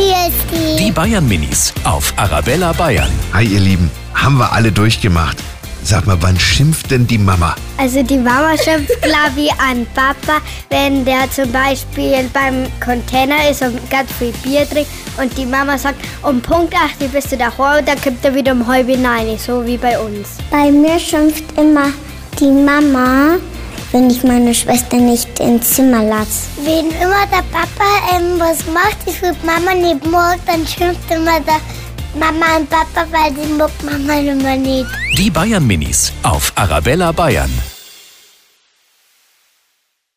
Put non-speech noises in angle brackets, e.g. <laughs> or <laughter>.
Christi. Die Bayern Minis auf Arabella Bayern. Hi ihr Lieben, haben wir alle durchgemacht. Sag mal, wann schimpft denn die Mama? Also die Mama schimpft, <laughs> glaube ich, an Papa, wenn der zum Beispiel beim Container ist und ganz viel Bier trinkt und die Mama sagt, um Punkt 8 bist du daheim und dann kommt er wieder um halb neun, so wie bei uns. Bei mir schimpft immer die Mama, wenn ich meine Schwester nicht ins Zimmer lasse. Wenn immer der Papa ähm, was macht, ich will Mama nicht mag, dann schimpft immer der Mama und Papa, weil sie mag Mama immer nicht. Die Bayern Minis auf Arabella Bayern.